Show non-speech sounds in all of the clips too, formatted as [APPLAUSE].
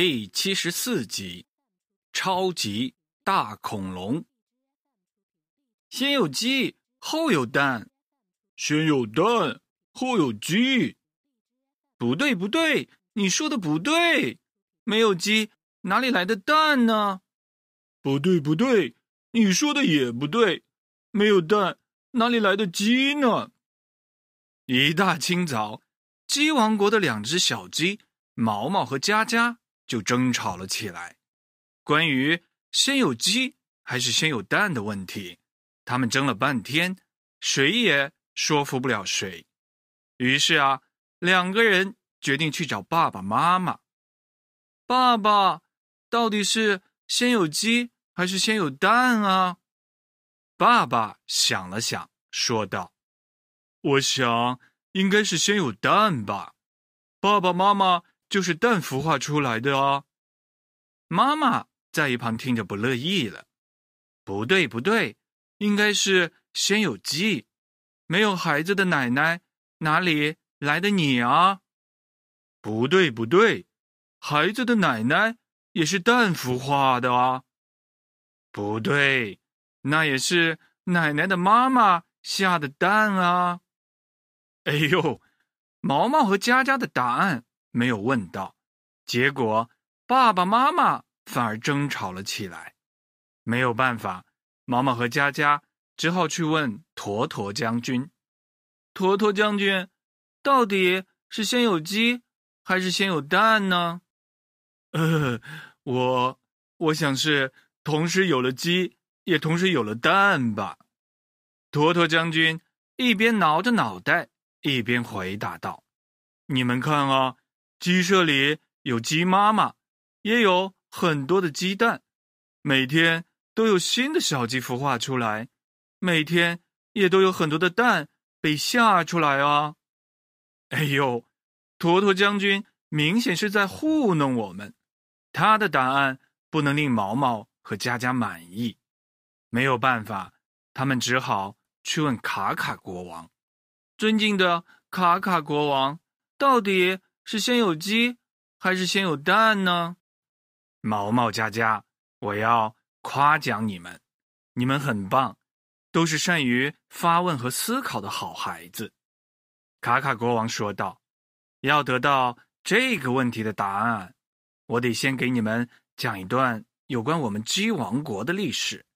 第七十四集：超级大恐龙。先有鸡，后有蛋；先有蛋，后有鸡。不对，不对，你说的不对。没有鸡，哪里来的蛋呢？不对，不对，你说的也不对。没有蛋，哪里来的鸡呢？一大清早，鸡王国的两只小鸡毛毛和佳佳。就争吵了起来，关于先有鸡还是先有蛋的问题，他们争了半天，谁也说服不了谁。于是啊，两个人决定去找爸爸妈妈。爸爸，到底是先有鸡还是先有蛋啊？爸爸想了想，说道：“我想应该是先有蛋吧。”爸爸妈妈。就是蛋孵化出来的啊！妈妈在一旁听着不乐意了。不对，不对，应该是先有鸡，没有孩子的奶奶哪里来的你啊？不对，不对，孩子的奶奶也是蛋孵化的啊！不对，那也是奶奶的妈妈下的蛋啊！[LAUGHS] 哎呦，毛毛和佳佳的答案。没有问到，结果爸爸妈妈反而争吵了起来。没有办法，毛毛和佳佳只好去问坨坨将军：“坨坨将军，到底是先有鸡还是先有蛋呢？” [LAUGHS] 呃，我我想是同时有了鸡，也同时有了蛋吧。坨坨将军一边挠着脑袋，一边回答道：“你们看啊。”鸡舍里有鸡妈妈，也有很多的鸡蛋，每天都有新的小鸡孵化出来，每天也都有很多的蛋被下出来啊！哎呦，坨坨将军明显是在糊弄我们，他的答案不能令毛毛和佳佳满意，没有办法，他们只好去问卡卡国王：“尊敬的卡卡国王，到底？”是先有鸡还是先有蛋呢？毛毛佳佳，我要夸奖你们，你们很棒，都是善于发问和思考的好孩子。卡卡国王说道：“要得到这个问题的答案，我得先给你们讲一段有关我们鸡王国的历史，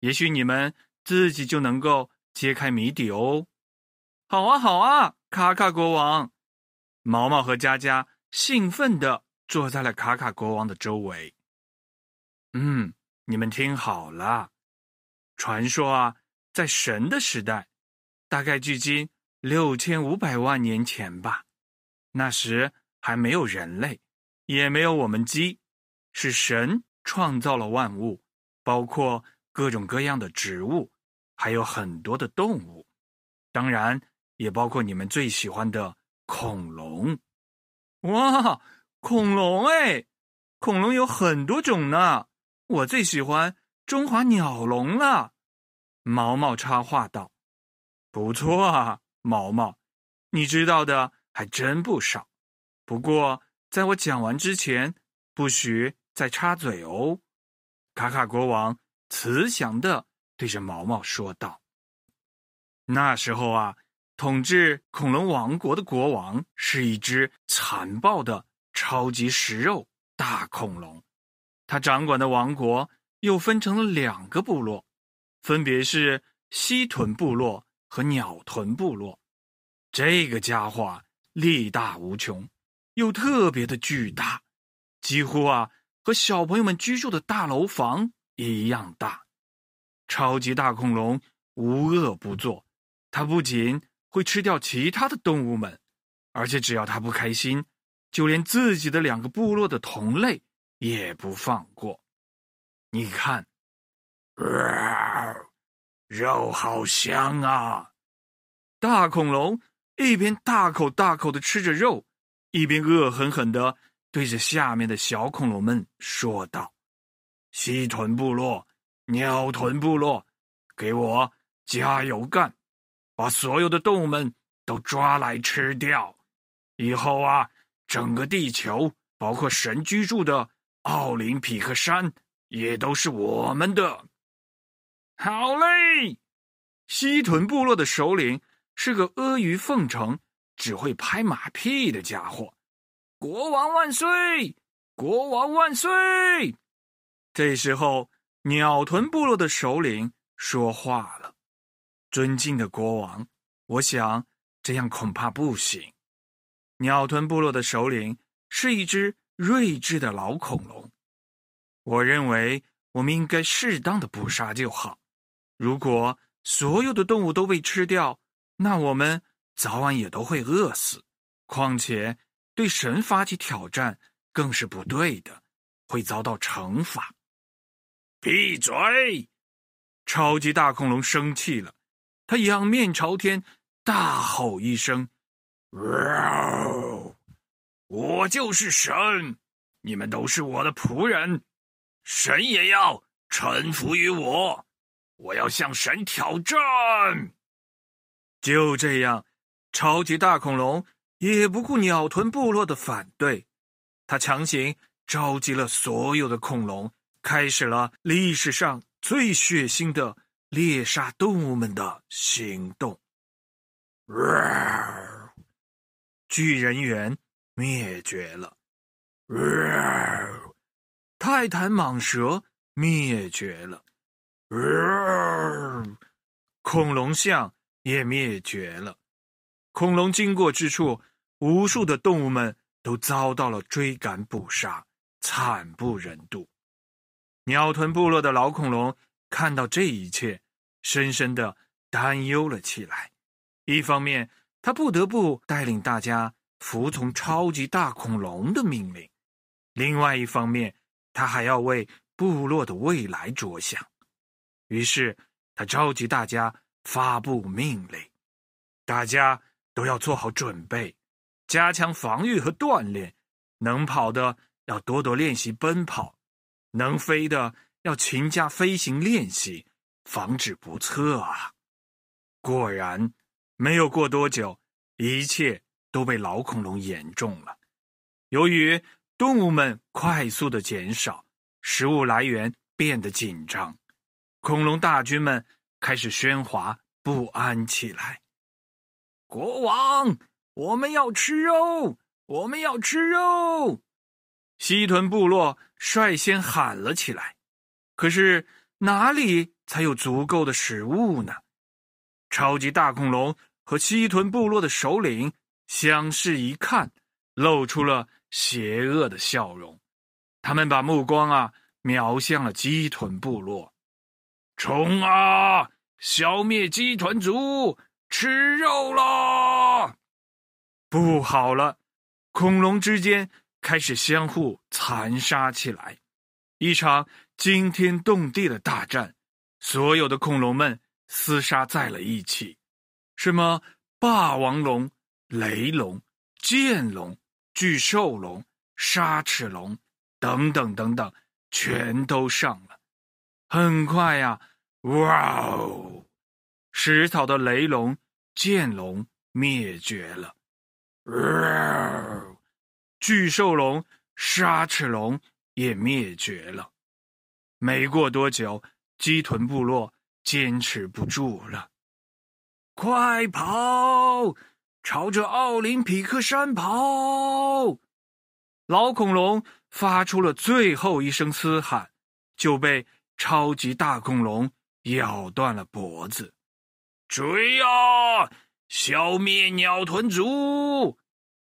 也许你们自己就能够揭开谜底哦。”好啊，好啊，卡卡国王。毛毛和佳佳兴奋地坐在了卡卡国王的周围。嗯，你们听好了，传说啊，在神的时代，大概距今六千五百万年前吧，那时还没有人类，也没有我们鸡，是神创造了万物，包括各种各样的植物，还有很多的动物，当然也包括你们最喜欢的。恐龙，哇，恐龙哎，恐龙有很多种呢。我最喜欢中华鸟龙了。毛毛插话道：“不错啊，毛毛，你知道的还真不少。不过，在我讲完之前，不许再插嘴哦。”卡卡国王慈祥的对着毛毛说道：“那时候啊。”统治恐龙王国的国王是一只残暴的超级食肉大恐龙，他掌管的王国又分成了两个部落，分别是蜥豚部落和鸟豚部落。这个家伙力大无穷，又特别的巨大，几乎啊和小朋友们居住的大楼房一样大。超级大恐龙无恶不作，它不仅会吃掉其他的动物们，而且只要他不开心，就连自己的两个部落的同类也不放过。你看，肉好香啊！大恐龙一边大口大口的吃着肉，一边恶狠狠的对着下面的小恐龙们说道：“西豚部落、鸟豚部落，给我加油干！”把所有的动物们都抓来吃掉，以后啊，整个地球包括神居住的奥林匹克山，也都是我们的。好嘞！西屯部落的首领是个阿谀奉承、只会拍马屁的家伙。国王万岁！国王万岁！这时候，鸟屯部落的首领说话了：“尊敬的国王，我想这样恐怕不行。”鸟屯部落的首领是一只睿智的老恐龙。我认为我们应该适当的捕杀就好。如果所有的动物都被吃掉，那我们早晚也都会饿死。况且对神发起挑战更是不对的，会遭到惩罚。闭嘴！超级大恐龙生气了，他仰面朝天，大吼一声：“我就是神，你们都是我的仆人，神也要臣服于我。”我要向神挑战！就这样，超级大恐龙也不顾鸟豚部落的反对，他强行召集了所有的恐龙，开始了历史上最血腥的猎杀动物们的行动。巨人猿灭绝了，泰坦蟒蛇灭绝了。恐龙象也灭绝了。恐龙经过之处，无数的动物们都遭到了追赶捕杀，惨不忍睹。鸟豚部落的老恐龙看到这一切，深深的担忧了起来。一方面，他不得不带领大家服从超级大恐龙的命令；另外一方面，他还要为部落的未来着想。于是，他召集大家发布命令：大家都要做好准备，加强防御和锻炼。能跑的要多多练习奔跑，能飞的要勤加飞行练习，防止不测啊！果然，没有过多久，一切都被老恐龙言中了。由于动物们快速的减少，食物来源变得紧张。恐龙大军们开始喧哗不安起来。国王，我们要吃肉，我们要吃肉！西屯部落率先喊了起来。可是哪里才有足够的食物呢？超级大恐龙和西屯部落的首领相视一看，露出了邪恶的笑容。他们把目光啊瞄向了鸡豚部落。冲啊！消灭鸡豚族，吃肉了！不好了，恐龙之间开始相互残杀起来，一场惊天动地的大战，所有的恐龙们厮杀在了一起。什么霸王龙、雷龙、剑龙、巨兽龙、鲨齿龙等等等等，全都上了。很快呀，哇哦！食草的雷龙、剑龙灭绝了，哇哦巨兽龙、鲨齿龙也灭绝了。没过多久，鸡豚部落坚持不住了，快跑！朝着奥林匹克山跑！老恐龙发出了最后一声嘶喊，就被。超级大恐龙咬断了脖子，追啊！消灭鸟豚族！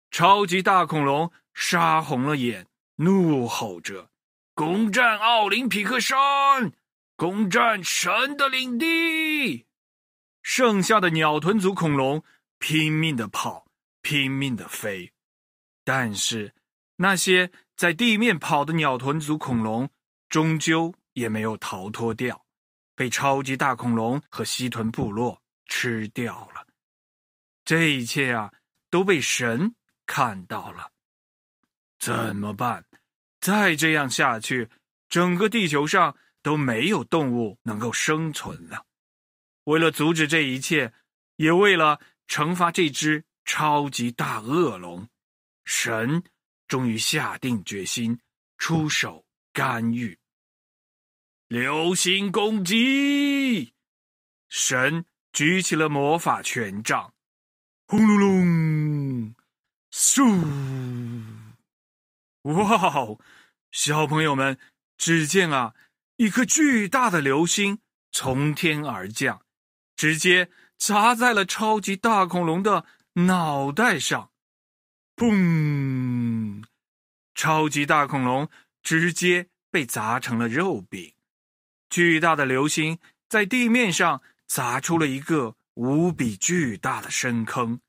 超级大恐龙杀红了眼，怒吼着：“攻占奥林匹克山，攻占神的领地！”剩下的鸟豚族恐龙拼命的跑，拼命的飞，但是那些在地面跑的鸟豚族恐龙终究。也没有逃脱掉，被超级大恐龙和西屯部落吃掉了。这一切啊，都被神看到了。怎么办？再这样下去，整个地球上都没有动物能够生存了。为了阻止这一切，也为了惩罚这只超级大恶龙，神终于下定决心出手干预。流星攻击！神举起了魔法权杖，轰隆隆，嗖！哇，小朋友们，只见啊，一颗巨大的流星从天而降，直接砸在了超级大恐龙的脑袋上，嘣！超级大恐龙直接被砸成了肉饼。巨大的流星在地面上砸出了一个无比巨大的深坑，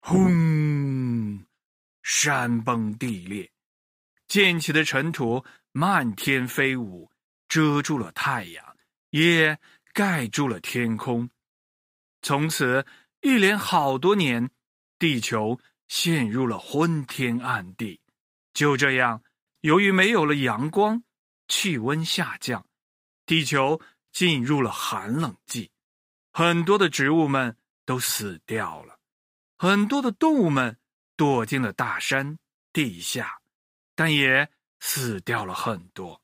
轰！山崩地裂，溅起的尘土漫天飞舞，遮住了太阳，也盖住了天空。从此，一连好多年，地球陷入了昏天暗地。就这样，由于没有了阳光，气温下降。地球进入了寒冷季，很多的植物们都死掉了，很多的动物们躲进了大山地下，但也死掉了很多。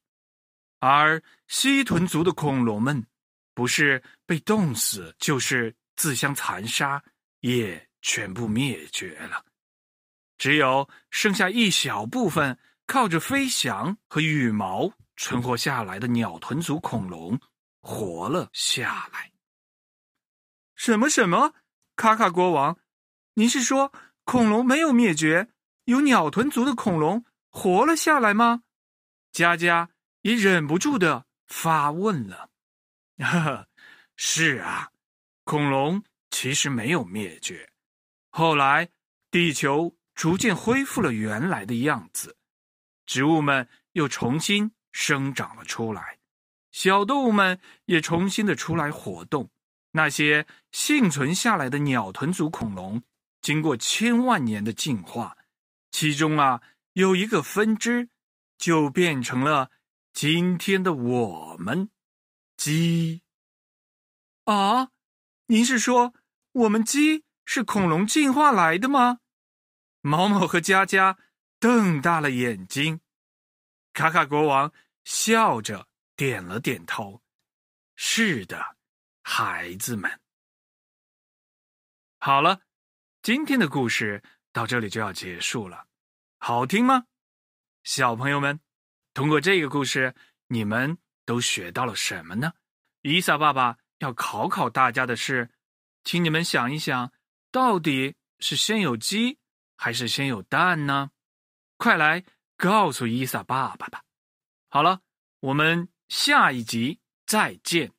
而西屯族的恐龙们，不是被冻死，就是自相残杀，也全部灭绝了。只有剩下一小部分靠着飞翔和羽毛。存活下来的鸟臀族恐龙活了下来。什么什么？卡卡国王，您是说恐龙没有灭绝，有鸟臀族的恐龙活了下来吗？佳佳也忍不住的发问了。呵呵，是啊，恐龙其实没有灭绝。后来，地球逐渐恢复了原来的样子，植物们又重新。生长了出来，小动物们也重新的出来活动。那些幸存下来的鸟臀族恐龙，经过千万年的进化，其中啊有一个分支，就变成了今天的我们——鸡。啊，您是说我们鸡是恐龙进化来的吗？毛毛和佳佳瞪大了眼睛。卡卡国王。笑着点了点头，是的，孩子们。好了，今天的故事到这里就要结束了，好听吗？小朋友们，通过这个故事，你们都学到了什么呢？伊萨爸爸要考考大家的是，请你们想一想，到底是先有鸡还是先有蛋呢？快来告诉伊萨爸爸吧。好了，我们下一集再见。